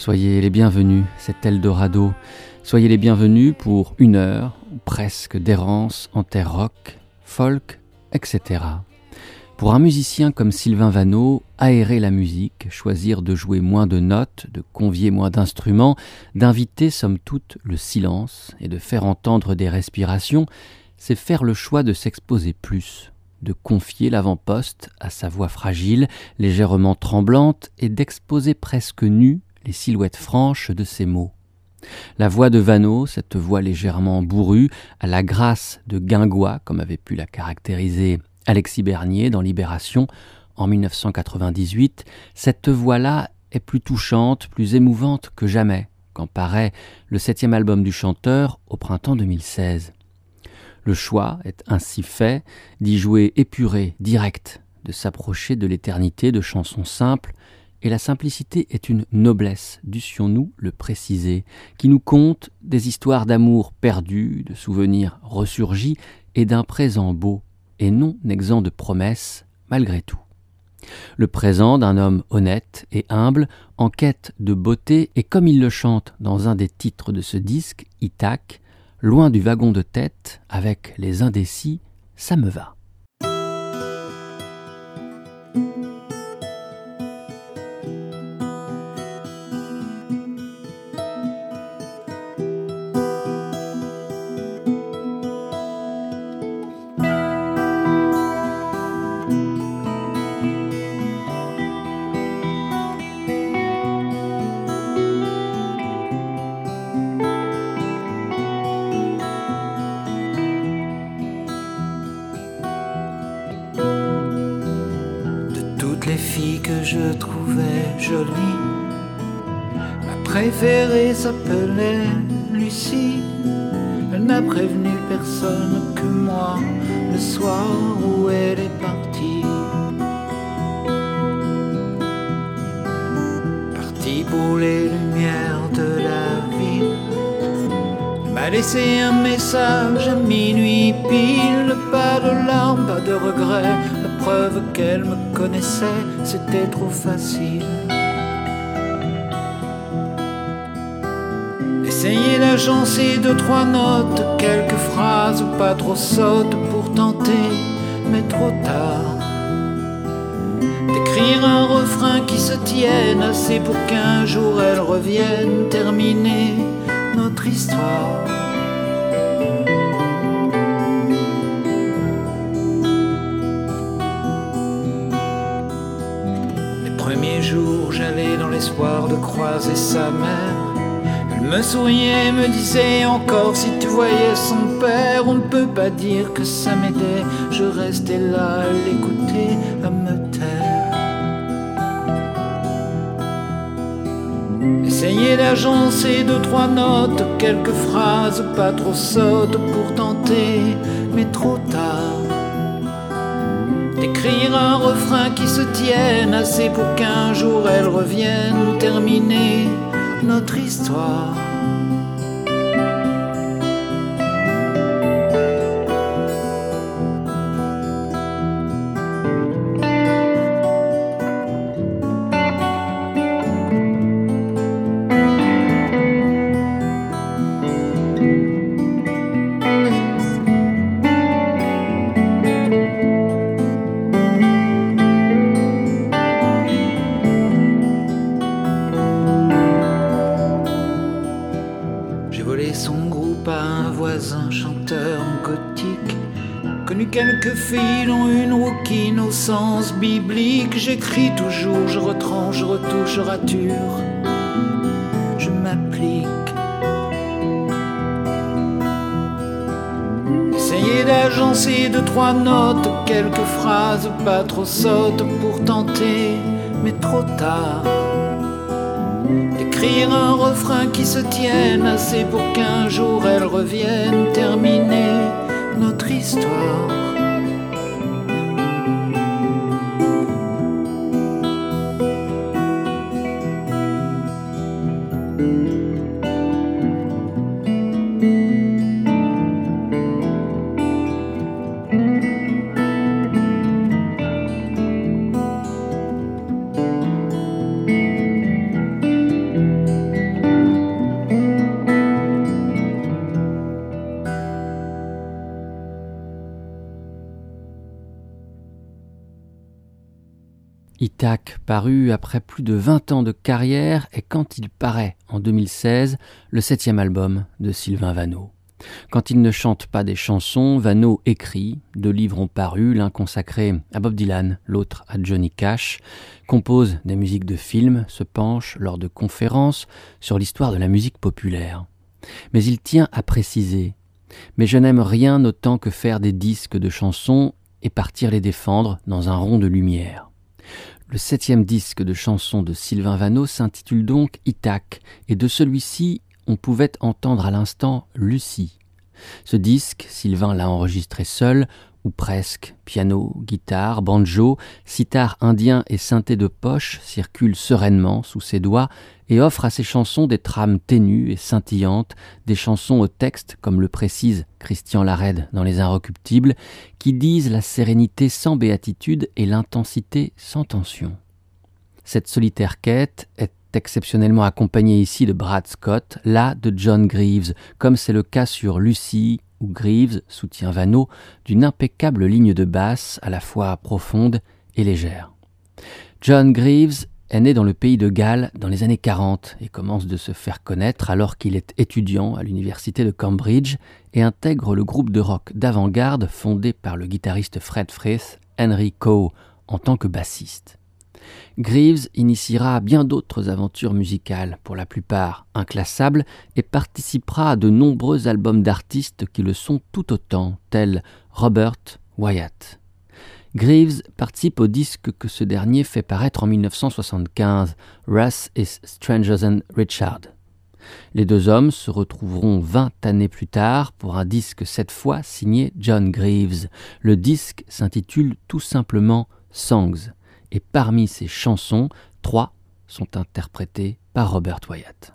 Soyez les bienvenus, c'est Eldorado. Soyez les bienvenus pour une heure, presque d'errance en terre rock, folk, etc. Pour un musicien comme Sylvain Vanneau, aérer la musique, choisir de jouer moins de notes, de convier moins d'instruments, d'inviter somme toute le silence et de faire entendre des respirations, c'est faire le choix de s'exposer plus, de confier l'avant-poste à sa voix fragile, légèrement tremblante, et d'exposer presque nue les silhouettes franches de ses mots. La voix de Vanneau, cette voix légèrement bourrue, à la grâce de guingois, comme avait pu la caractériser Alexis Bernier dans Libération en 1998, cette voix-là est plus touchante, plus émouvante que jamais, quand paraît le septième album du chanteur au printemps 2016. Le choix est ainsi fait d'y jouer épuré, direct, de s'approcher de l'éternité de chansons simples, et la simplicité est une noblesse, dussions-nous le préciser, qui nous conte des histoires d'amour perdues, de souvenirs ressurgis et d'un présent beau, et non exempt de promesses, malgré tout. Le présent d'un homme honnête et humble, en quête de beauté, et comme il le chante dans un des titres de ce disque, Itac, loin du wagon de tête, avec les indécis, ça me va. Essayez d'agencer deux, trois notes, quelques phrases pas trop sottes pour tenter, mais trop tard. D'écrire un refrain qui se tienne assez pour qu'un jour elle revienne terminer notre histoire. Croiser sa mère me souriait, me disait encore si tu voyais son père, on ne peut pas dire que ça m'aidait. Je restais là à l'écouter, à me taire. Essayer d'agencer deux, trois notes, quelques phrases pas trop sottes pour tenter, mais trop tard. Un refrain qui se tienne assez pour qu'un jour elle revienne terminer notre histoire. Je m'applique. Essayez d'agencer deux, trois notes, quelques phrases pas trop sottes pour tenter, mais trop tard. D'écrire un refrain qui se tienne assez pour qu'un jour elle revienne terminer notre histoire. Itac, paru après plus de 20 ans de carrière, est quand il paraît en 2016 le septième album de Sylvain Vanneau. Quand il ne chante pas des chansons, Vanneau écrit, deux livres ont paru, l'un consacré à Bob Dylan, l'autre à Johnny Cash, compose des musiques de films, se penche lors de conférences sur l'histoire de la musique populaire. Mais il tient à préciser Mais je n'aime rien autant que faire des disques de chansons et partir les défendre dans un rond de lumière. Le septième disque de chansons de Sylvain Vanneau s'intitule donc Itac, et de celui-ci on pouvait entendre à l'instant Lucie. Ce disque, Sylvain l'a enregistré seul, ou presque. Piano, guitare, banjo, sitar indien et synthé de poche circulent sereinement sous ses doigts et offrent à ses chansons des trames ténues et scintillantes, des chansons au texte, comme le précise Christian Larède dans Les Inrecuptibles, qui disent la sérénité sans béatitude et l'intensité sans tension. Cette solitaire quête est exceptionnellement accompagnée ici de Brad Scott, là de John Greaves, comme c'est le cas sur Lucie, où Greaves soutient Vanneau d'une impeccable ligne de basse à la fois profonde et légère. John Greaves est né dans le pays de Galles dans les années 40 et commence de se faire connaître alors qu'il est étudiant à l'université de Cambridge et intègre le groupe de rock d'avant-garde fondé par le guitariste Fred Frith, Henry Coe, en tant que bassiste. Greaves initiera bien d'autres aventures musicales, pour la plupart inclassables, et participera à de nombreux albums d'artistes qui le sont tout autant, tels Robert Wyatt. Greaves participe au disque que ce dernier fait paraître en 1975, Russ is Stranger Than Richard. Les deux hommes se retrouveront vingt années plus tard pour un disque cette fois signé John Greaves. Le disque s'intitule tout simplement Songs et parmi ces chansons, trois sont interprétées par Robert Wyatt.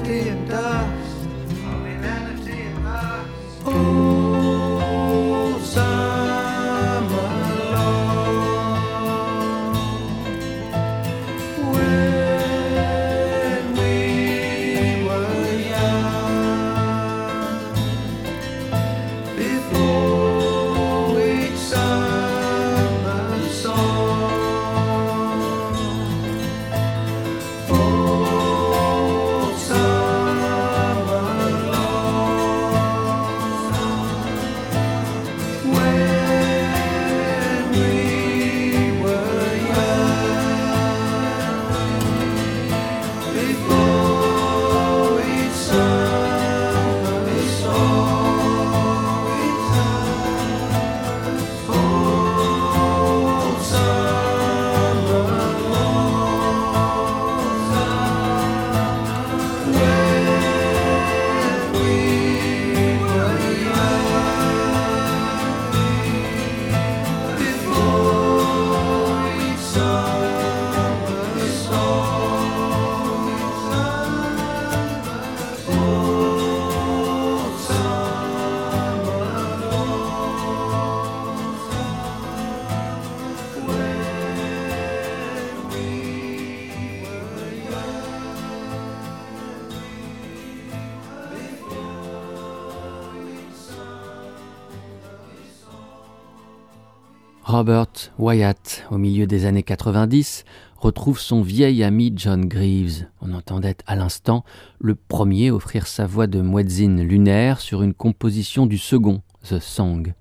Robert Wyatt, au milieu des années 90, retrouve son vieil ami John Greaves. On entendait à l'instant le premier offrir sa voix de muezzin lunaire sur une composition du second, The Song.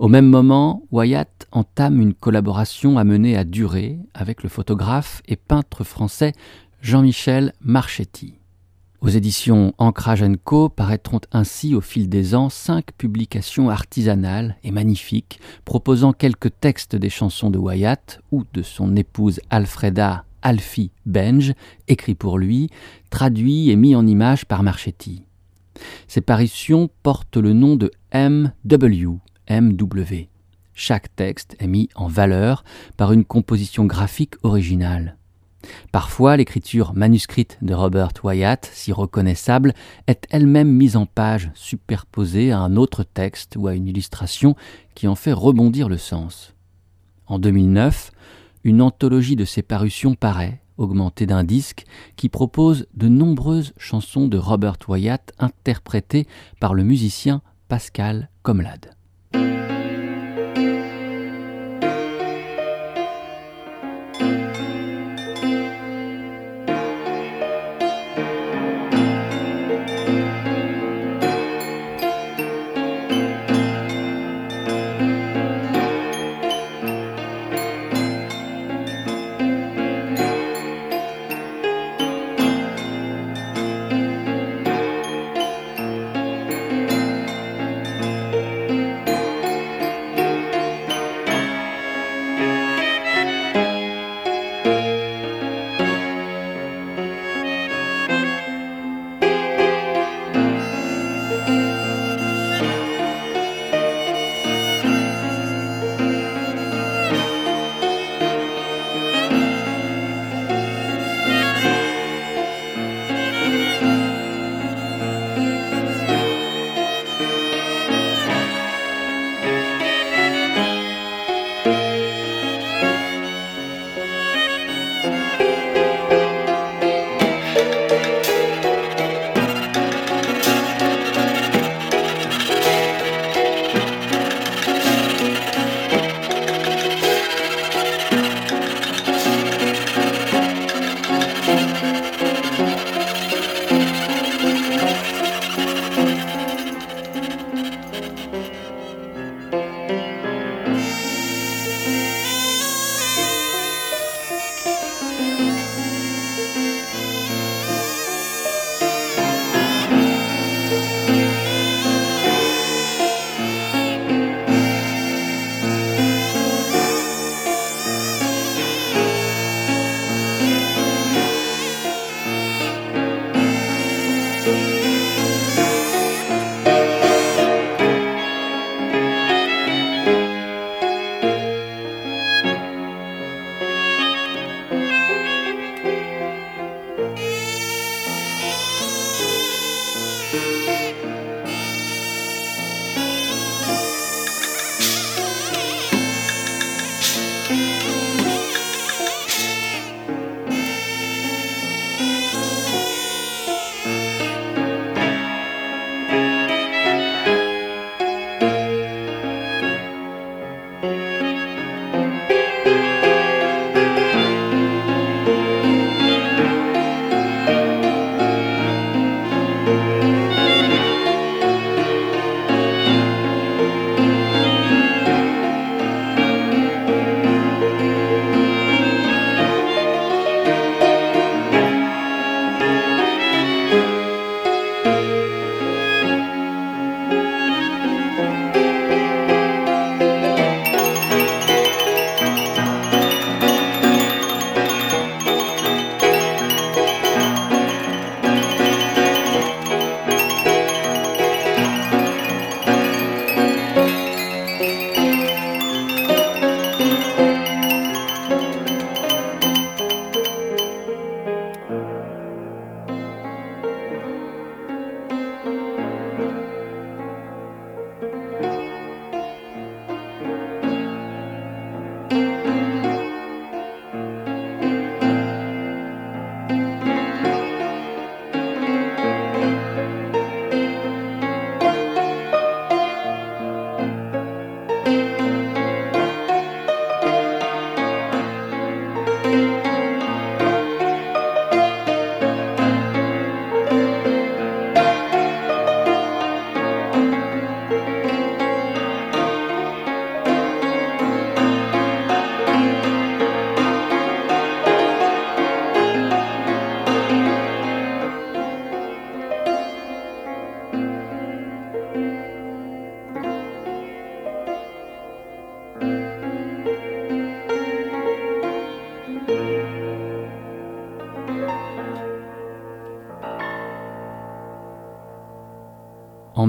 Au même moment, Wyatt entame une collaboration amenée à durer avec le photographe et peintre français Jean-Michel Marchetti. Aux éditions Ancrage Co paraîtront ainsi au fil des ans cinq publications artisanales et magnifiques proposant quelques textes des chansons de Wyatt ou de son épouse Alfreda Alfie Benge, écrits pour lui, traduits et mis en images par Marchetti. Ces parutions portent le nom de MW, MW. Chaque texte est mis en valeur par une composition graphique originale. Parfois, l'écriture manuscrite de Robert Wyatt, si reconnaissable, est elle-même mise en page, superposée à un autre texte ou à une illustration qui en fait rebondir le sens. En 2009, une anthologie de ses parutions paraît, augmentée d'un disque, qui propose de nombreuses chansons de Robert Wyatt interprétées par le musicien Pascal Comlade.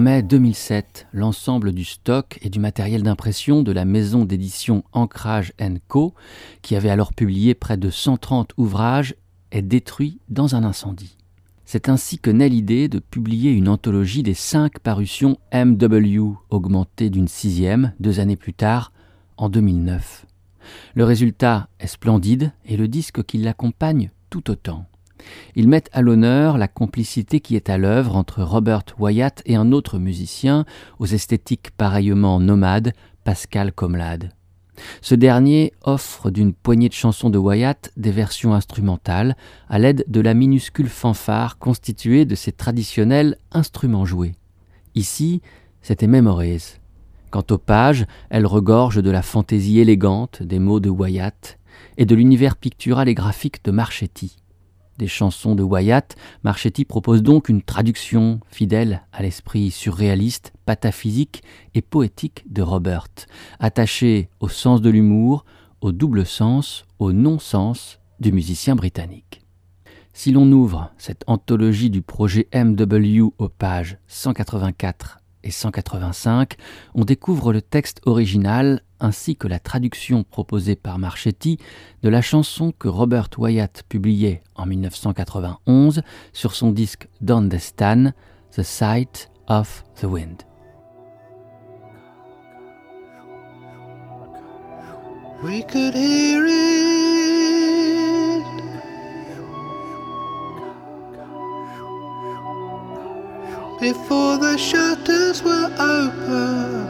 Mai 2007, l'ensemble du stock et du matériel d'impression de la maison d'édition Ancrage Co, qui avait alors publié près de 130 ouvrages, est détruit dans un incendie. C'est ainsi que naît l'idée de publier une anthologie des cinq parutions MW, augmentée d'une sixième deux années plus tard, en 2009. Le résultat est splendide et le disque qui l'accompagne tout autant. Ils mettent à l'honneur la complicité qui est à l'œuvre entre Robert Wyatt et un autre musicien, aux esthétiques pareillement nomades, Pascal Comlade. Ce dernier offre d'une poignée de chansons de Wyatt des versions instrumentales à l'aide de la minuscule fanfare constituée de ses traditionnels instruments joués. Ici, c'était Memories. Quant aux pages, elles regorgent de la fantaisie élégante des mots de Wyatt et de l'univers pictural et graphique de Marchetti des chansons de Wyatt, Marchetti propose donc une traduction fidèle à l'esprit surréaliste, pataphysique et poétique de Robert, attachée au sens de l'humour, au double sens, au non-sens du musicien britannique. Si l'on ouvre cette anthologie du projet MW aux pages 184 et 185, on découvre le texte original ainsi que la traduction proposée par Marchetti de la chanson que Robert Wyatt publiait en 1991 sur son disque Down the Sight of the Wind. Before the shutters were open.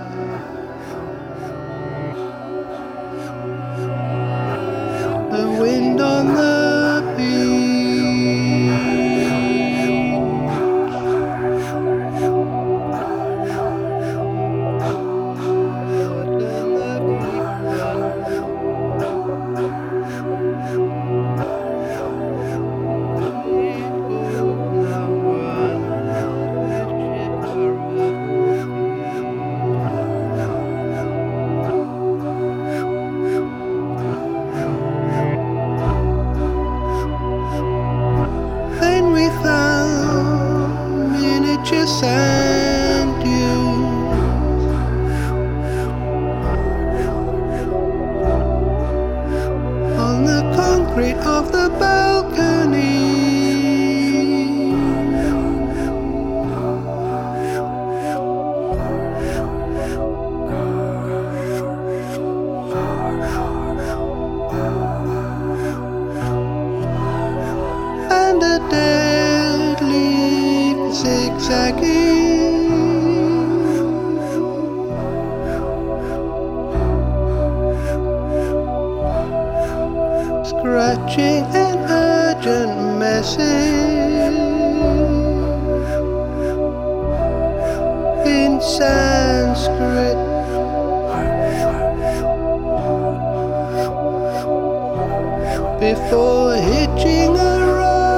Before hitching a ride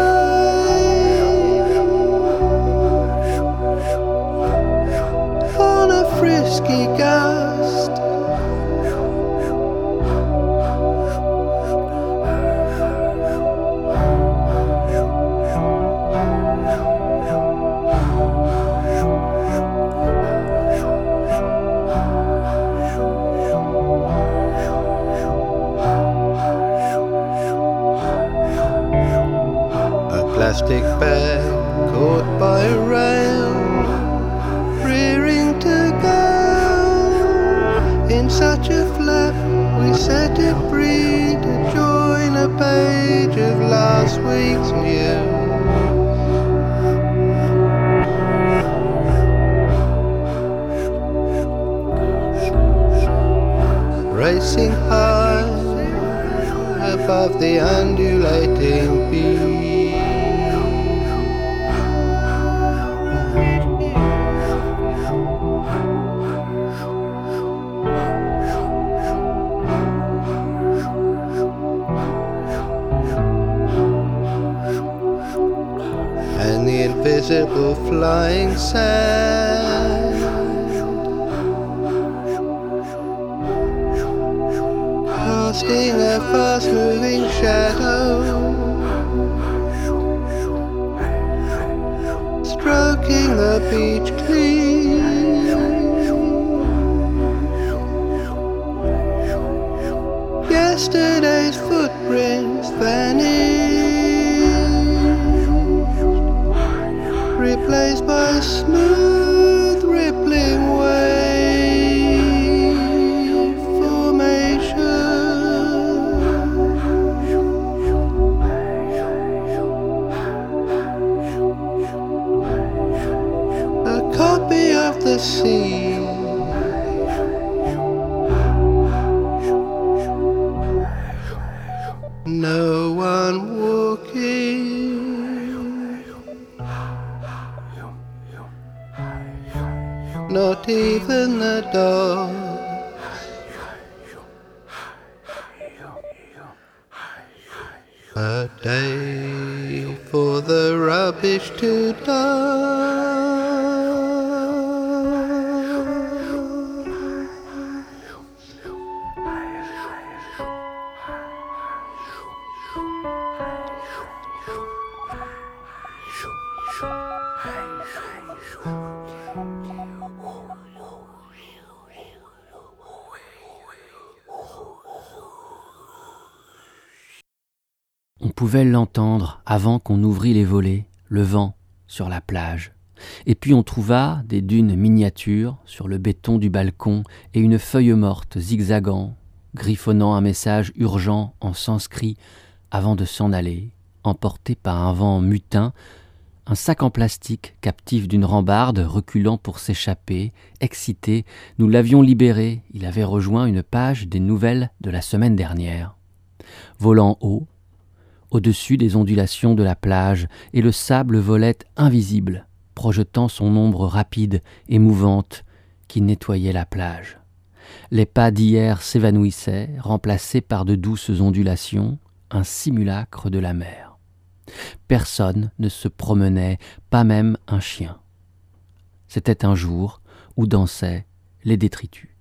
on a frisky gust. Plastic bag caught by a rail, rearing to go. In such a flap, we set it free to join a page of last week's news. Racing high above the undulating beach. Invisible flying sand. Casting a fast moving shadow, smile. Pouvait l'entendre avant qu'on ouvrît les volets, le vent sur la plage. Et puis on trouva des dunes miniatures sur le béton du balcon et une feuille morte zigzagant, griffonnant un message urgent en sanskrit avant de s'en aller, emporté par un vent mutin, un sac en plastique captif d'une rambarde reculant pour s'échapper, excité, nous l'avions libéré, il avait rejoint une page des nouvelles de la semaine dernière. Volant haut, au-dessus des ondulations de la plage, et le sable volait invisible, projetant son ombre rapide et mouvante qui nettoyait la plage. Les pas d'hier s'évanouissaient, remplacés par de douces ondulations, un simulacre de la mer. Personne ne se promenait, pas même un chien. C'était un jour où dansaient les détritus.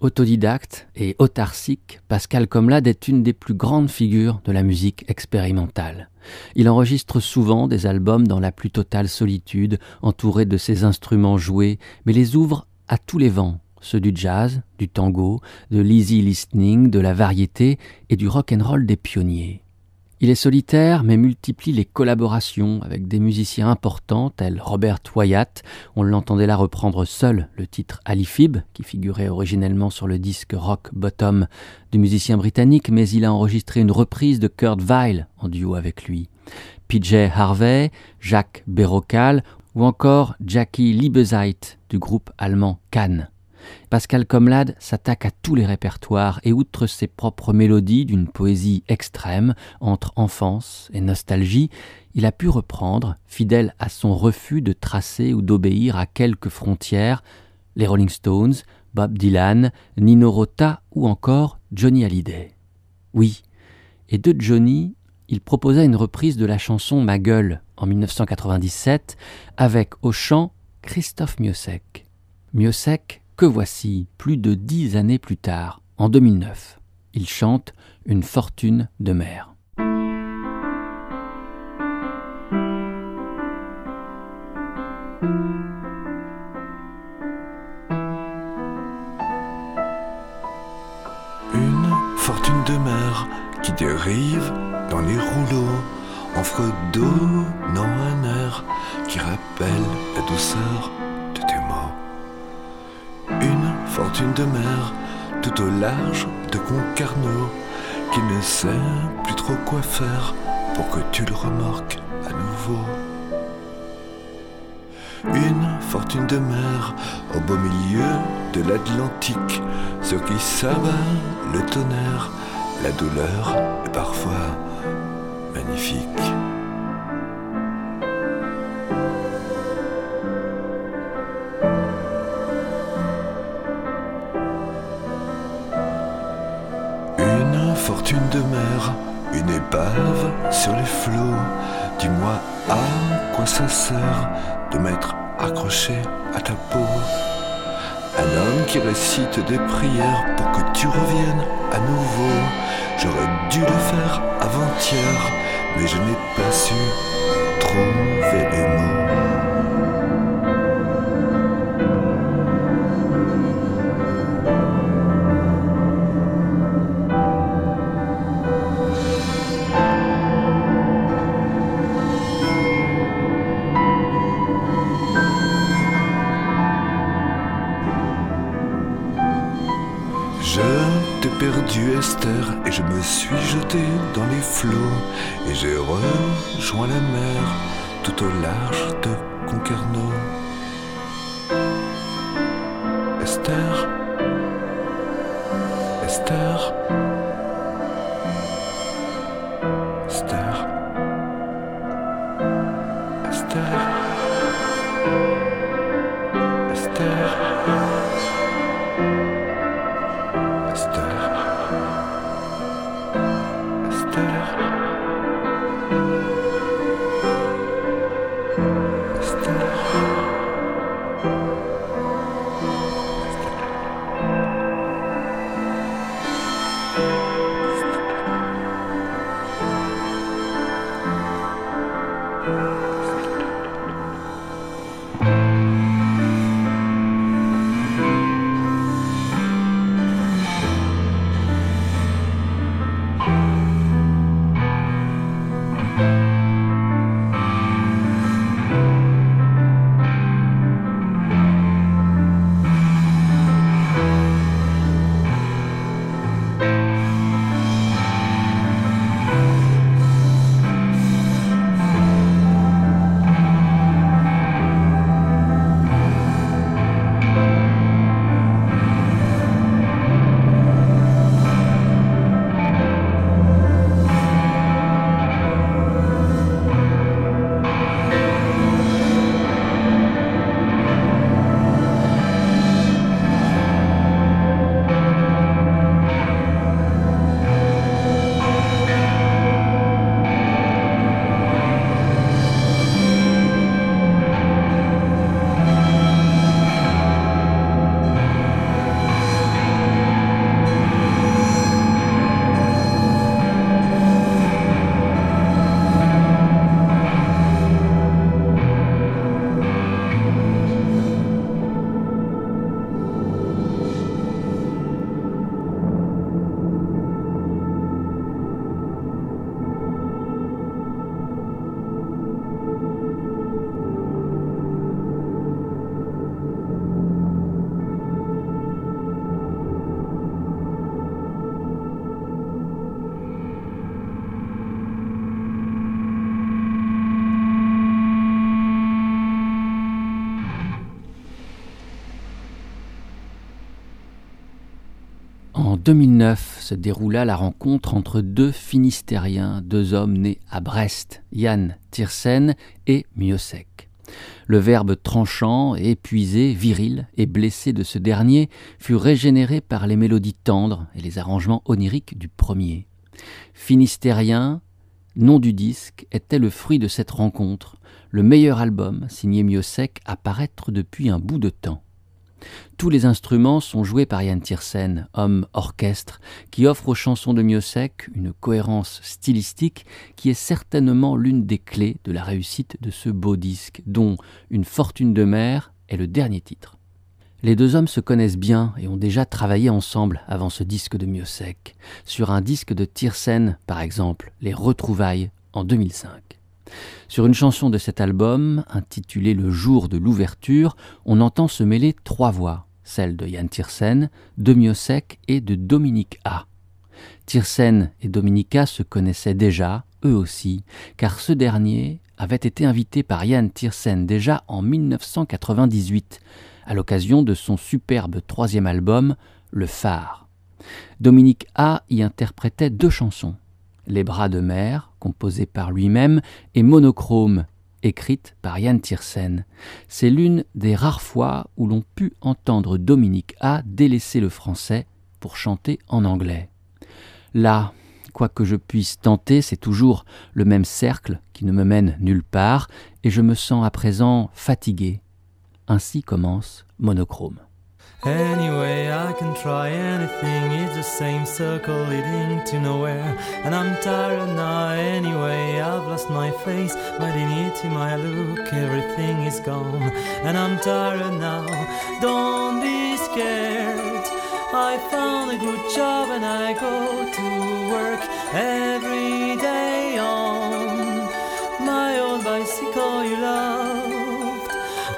Autodidacte et autarcique, Pascal Comlade est une des plus grandes figures de la musique expérimentale. Il enregistre souvent des albums dans la plus totale solitude, entouré de ses instruments joués, mais les ouvre à tous les vents, ceux du jazz, du tango, de l'easy listening, de la variété et du rock and des pionniers. Il est solitaire mais multiplie les collaborations avec des musiciens importants tels Robert Wyatt. On l'entendait là reprendre seul le titre Alifib, qui figurait originellement sur le disque Rock Bottom du musicien britannique, mais il a enregistré une reprise de Kurt Weill en duo avec lui. PJ Harvey, Jacques Bérocal ou encore Jackie Liebezeit du groupe allemand Cannes. Pascal Comlade s'attaque à tous les répertoires et outre ses propres mélodies d'une poésie extrême entre enfance et nostalgie, il a pu reprendre, fidèle à son refus de tracer ou d'obéir à quelques frontières, les Rolling Stones, Bob Dylan, Nino Rota ou encore Johnny Hallyday. Oui, et de Johnny, il proposa une reprise de la chanson Ma gueule en 1997 avec au chant Christophe Miossec. Miossec que voici plus de dix années plus tard, en 2009. Il chante Une fortune de mer. Une fortune de mer qui dérive dans les rouleaux en fredonnant un air qui rappelle la douceur fortune de mer tout au large de Concarneau qui ne sait plus trop quoi faire pour que tu le remorques à nouveau. Une fortune de mer au beau milieu de l'Atlantique sur qui s'abat le tonnerre, la douleur est parfois magnifique. De m'être accroché à ta peau. Un homme qui récite des prières pour que tu reviennes à nouveau. J'aurais dû le faire avant-hier, mais je n'ai pas su trouver les mots. Dans les flots et j'ai rejoint la mer tout au large de Concarneau. 2009 se déroula la rencontre entre deux Finistériens, deux hommes nés à Brest, Yann Tiersen et Miosek. Le verbe tranchant, épuisé, viril et blessé de ce dernier fut régénéré par les mélodies tendres et les arrangements oniriques du premier. Finistérien, nom du disque, était le fruit de cette rencontre, le meilleur album, signé Miosek, à paraître depuis un bout de temps. Tous les instruments sont joués par Yann Tiersen, homme orchestre, qui offre aux chansons de Miosek une cohérence stylistique qui est certainement l'une des clés de la réussite de ce beau disque, dont Une fortune de mer est le dernier titre. Les deux hommes se connaissent bien et ont déjà travaillé ensemble avant ce disque de Miosek, sur un disque de Tiersen par exemple, Les Retrouvailles en 2005. Sur une chanson de cet album, intitulée Le jour de l'ouverture, on entend se mêler trois voix, celle de Yann Tiersen, de Miosek et de Dominique A. Tiersen et Dominica se connaissaient déjà, eux aussi, car ce dernier avait été invité par Yann Tiersen déjà en 1998, à l'occasion de son superbe troisième album, Le Phare. Dominique A y interprétait deux chansons, Les bras de mer, composée par lui-même, et Monochrome, écrite par Yann Tiersen. C'est l'une des rares fois où l'on put entendre Dominique A délaisser le français pour chanter en anglais. Là, quoi que je puisse tenter, c'est toujours le même cercle qui ne me mène nulle part, et je me sens à présent fatigué. Ainsi commence Monochrome. Anyway, I can try anything, it's the same circle leading to nowhere. And I'm tired now, anyway, I've lost my face, my dignity, my look, everything is gone. And I'm tired now, don't be scared. I found a good job and I go to work every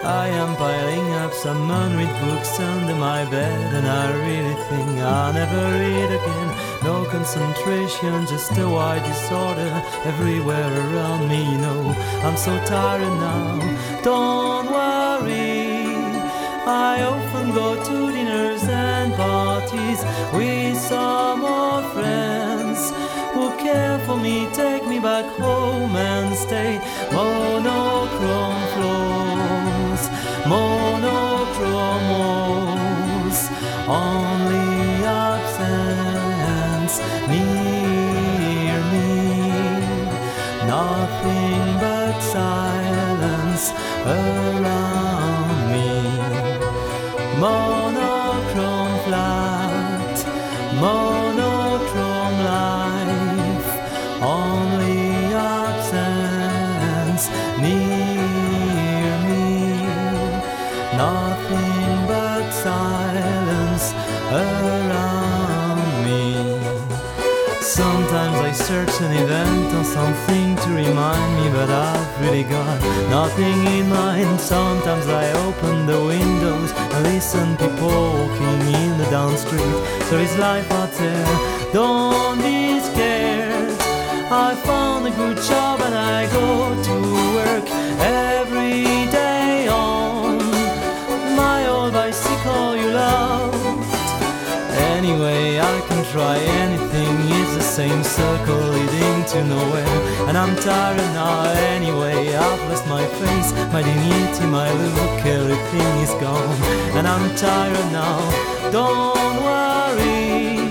I am piling up some unread books under my bed, and I really think I'll never read again. No concentration, just a wide disorder everywhere around me. You know, I'm so tired now. Don't worry. I often go to dinners and parties with some old friends who care for me, take me back home and stay. Monochrome floors, monochrome only absence near me. Nothing but silence search an event or something to remind me, but I've really got nothing in mind. Sometimes I open the windows and listen people walking in the down street. There is life out there, don't be scared. I found a good job and I go to work every day on my old bicycle you loved. Anyway, I can try anything, same circle leading to nowhere. And I'm tired now, anyway, I've lost my face, my dignity, my look, everything is gone. And I'm tired now, don't worry.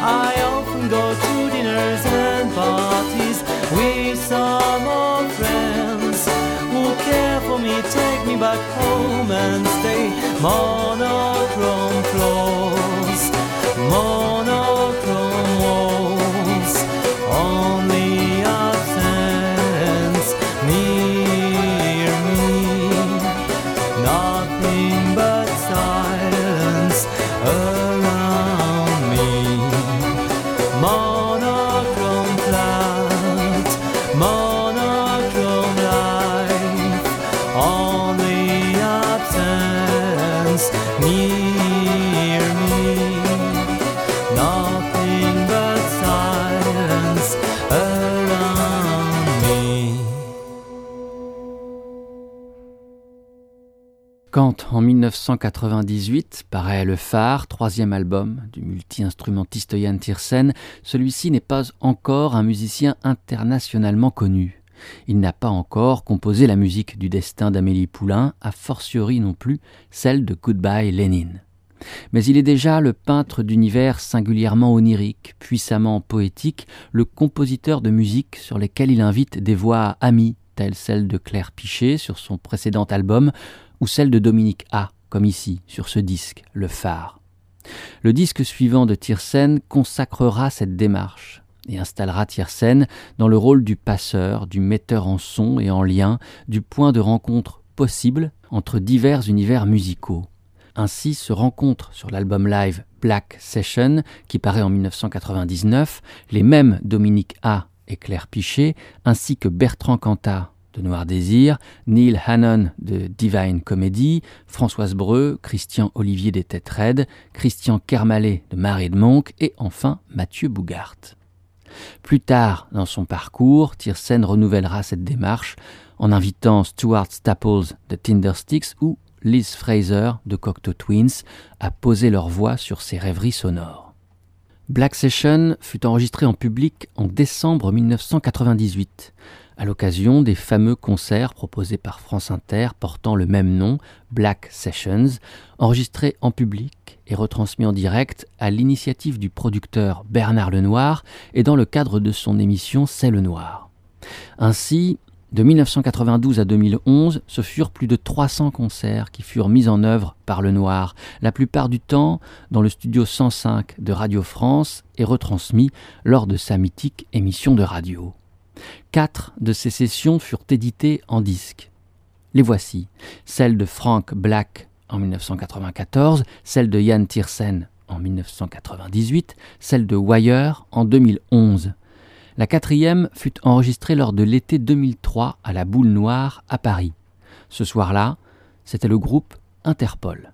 I often go to dinners and parties with some old friends who care for me, take me back home and stay. Monochrome floors, Quand en 1998 paraît Le Phare, troisième album du multi-instrumentiste Yann Tiersen, celui-ci n'est pas encore un musicien internationalement connu. Il n'a pas encore composé la musique du destin d'Amélie Poulain, a fortiori non plus celle de Goodbye Lénine. Mais il est déjà le peintre d'univers singulièrement onirique, puissamment poétique, le compositeur de musique sur lesquels il invite des voix amies, telles celles de Claire Pichet sur son précédent album, ou celle de Dominique A, comme ici, sur ce disque, Le Phare. Le disque suivant de Tiersen consacrera cette démarche et installera Tiersen dans le rôle du passeur, du metteur en son et en lien, du point de rencontre possible entre divers univers musicaux. Ainsi se rencontrent sur l'album live Black Session, qui paraît en 1999, les mêmes Dominique A et Claire Pichet, ainsi que Bertrand Cantat de Noir Désir, Neil Hannon de Divine Comedy, Françoise Breu, Christian Olivier des Têtes Christian Kermalé de Marie de Monk et enfin Mathieu Bougart. Plus tard dans son parcours, Tiersen renouvellera cette démarche en invitant Stuart Staples de Tindersticks ou Liz Fraser de Cocteau Twins à poser leur voix sur ses rêveries sonores. Black Session fut enregistré en public en décembre 1998 à l'occasion des fameux concerts proposés par France Inter portant le même nom, Black Sessions, enregistrés en public et retransmis en direct à l'initiative du producteur Bernard Lenoir et dans le cadre de son émission C'est le Noir. Ainsi, de 1992 à 2011, ce furent plus de 300 concerts qui furent mis en œuvre par le Noir, la plupart du temps dans le studio 105 de Radio France et retransmis lors de sa mythique émission de radio. Quatre de ces sessions furent éditées en disque. Les voici, celle de Frank Black en 1994, celle de Yann Tiersen en 1998, celle de Wire en 2011. La quatrième fut enregistrée lors de l'été 2003 à la Boule Noire à Paris. Ce soir-là, c'était le groupe Interpol.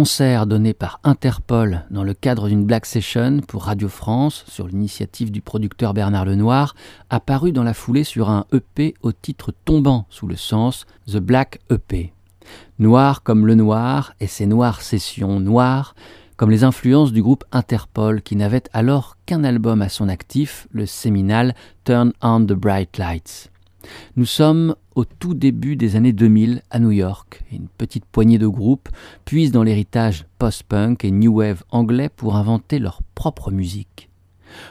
Concert donné par Interpol dans le cadre d'une Black Session pour Radio France sur l'initiative du producteur Bernard Lenoir apparu dans la foulée sur un EP au titre tombant sous le sens The Black EP. Noir comme le noir et ses noires sessions noires comme les influences du groupe Interpol qui n'avait alors qu'un album à son actif, le séminal Turn on the Bright Lights. Nous sommes au tout début des années 2000 à New York une petite poignée de groupes puisent dans l'héritage post-punk et new wave anglais pour inventer leur propre musique.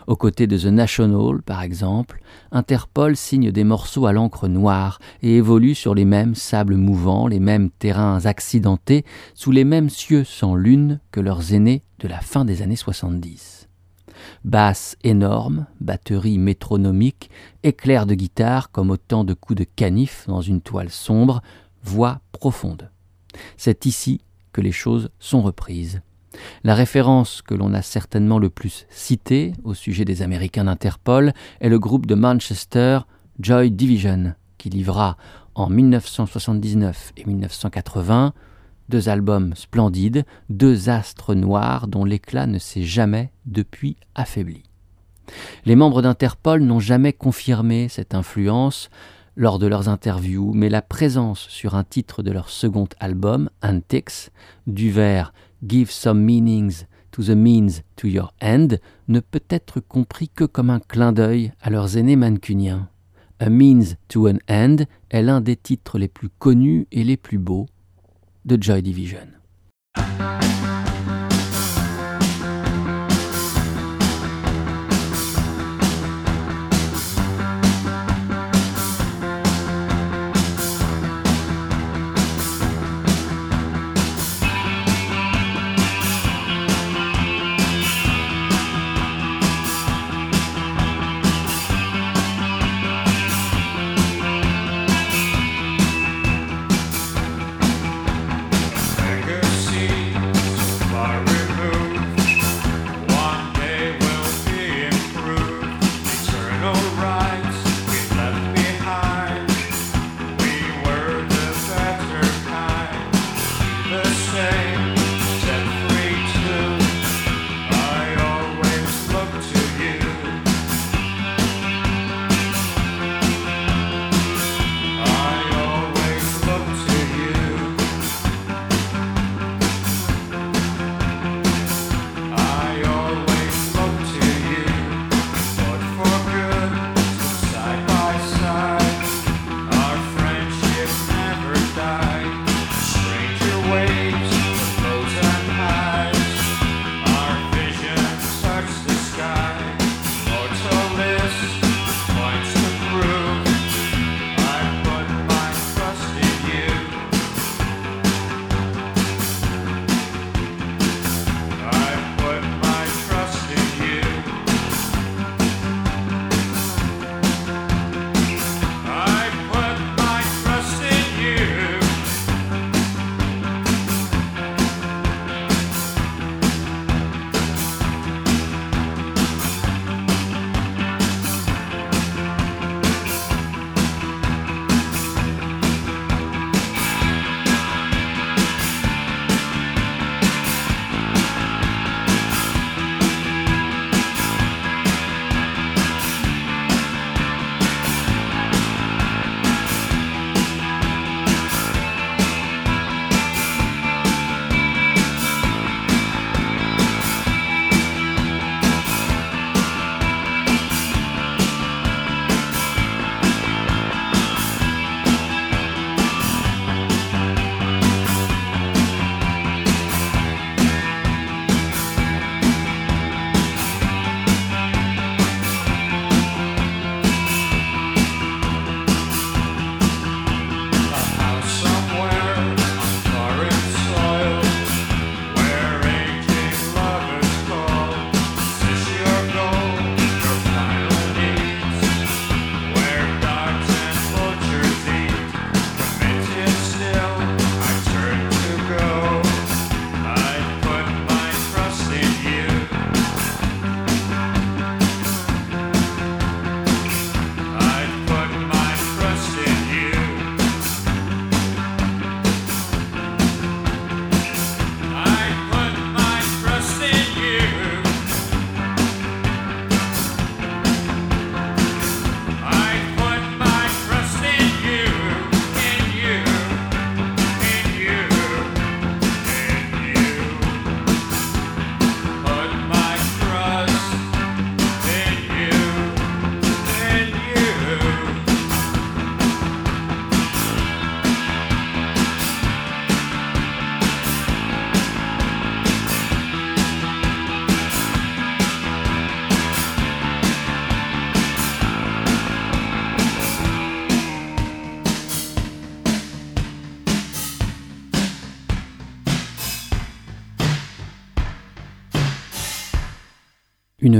Aux côtés de The National, par exemple, Interpol signe des morceaux à l'encre noire et évolue sur les mêmes sables mouvants, les mêmes terrains accidentés, sous les mêmes cieux sans lune que leurs aînés de la fin des années 70. Basse énorme, batterie métronomique, éclair de guitare comme autant de coups de canif dans une toile sombre, voix profonde. C'est ici que les choses sont reprises. La référence que l'on a certainement le plus citée au sujet des Américains d'Interpol est le groupe de Manchester Joy Division, qui livra en 1979 et 1980 deux albums splendides, deux astres noirs dont l'éclat ne s'est jamais depuis affaibli. Les membres d'Interpol n'ont jamais confirmé cette influence lors de leurs interviews, mais la présence sur un titre de leur second album, Antics, du vers Give some meanings to the means to your end ne peut être compris que comme un clin d'œil à leurs aînés mancuniens. A Means to an End est l'un des titres les plus connus et les plus beaux de Joy Division.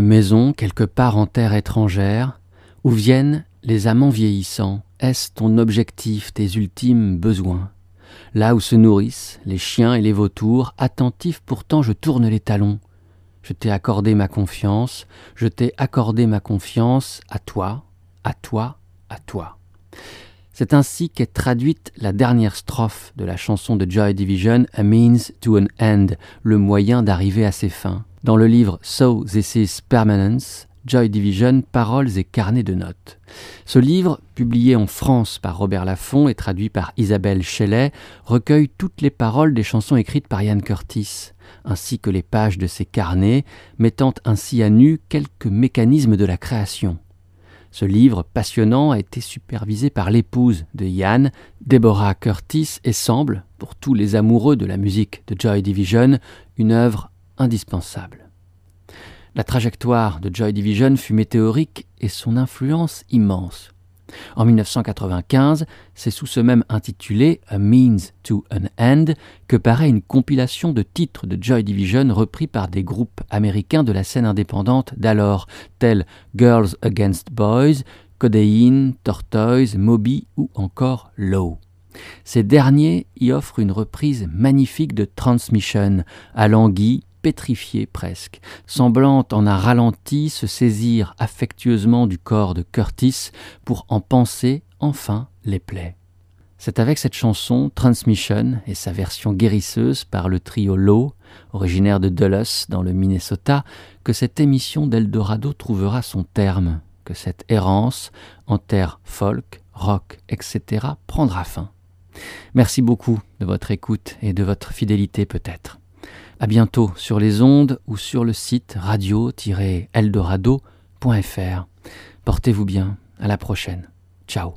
Maison quelque part en terre étrangère, où viennent les amants vieillissants, est-ce ton objectif, tes ultimes besoins? Là où se nourrissent les chiens et les vautours, attentifs pourtant je tourne les talons. Je t'ai accordé ma confiance, je t'ai accordé ma confiance à toi, à toi, à toi. C'est ainsi qu'est traduite la dernière strophe de la chanson de Joy Division, A Means to an End, le moyen d'arriver à ses fins. Dans le livre So This Is Permanence, Joy Division, Paroles et carnets de notes. Ce livre, publié en France par Robert Laffont et traduit par Isabelle Shelley, recueille toutes les paroles des chansons écrites par Ian Curtis, ainsi que les pages de ses carnets, mettant ainsi à nu quelques mécanismes de la création. Ce livre passionnant a été supervisé par l'épouse de Yann, Deborah Curtis, et semble, pour tous les amoureux de la musique de Joy Division, une œuvre indispensable. La trajectoire de Joy Division fut météorique et son influence immense. En 1995, c'est sous ce même intitulé A Means to an End que paraît une compilation de titres de Joy Division repris par des groupes américains de la scène indépendante d'alors, tels Girls Against Boys, Codeine, Tortoise, Moby ou encore Low. Ces derniers y offrent une reprise magnifique de Transmission, à languille, pétrifiée presque, semblant en un ralenti se saisir affectueusement du corps de Curtis pour en penser enfin les plaies. C'est avec cette chanson, Transmission, et sa version guérisseuse par le trio Low, originaire de Dulles dans le Minnesota, que cette émission d'Eldorado trouvera son terme, que cette errance en terre folk, rock, etc. prendra fin. Merci beaucoup de votre écoute et de votre fidélité peut-être. À bientôt sur les ondes ou sur le site radio-eldorado.fr. Portez-vous bien. À la prochaine. Ciao.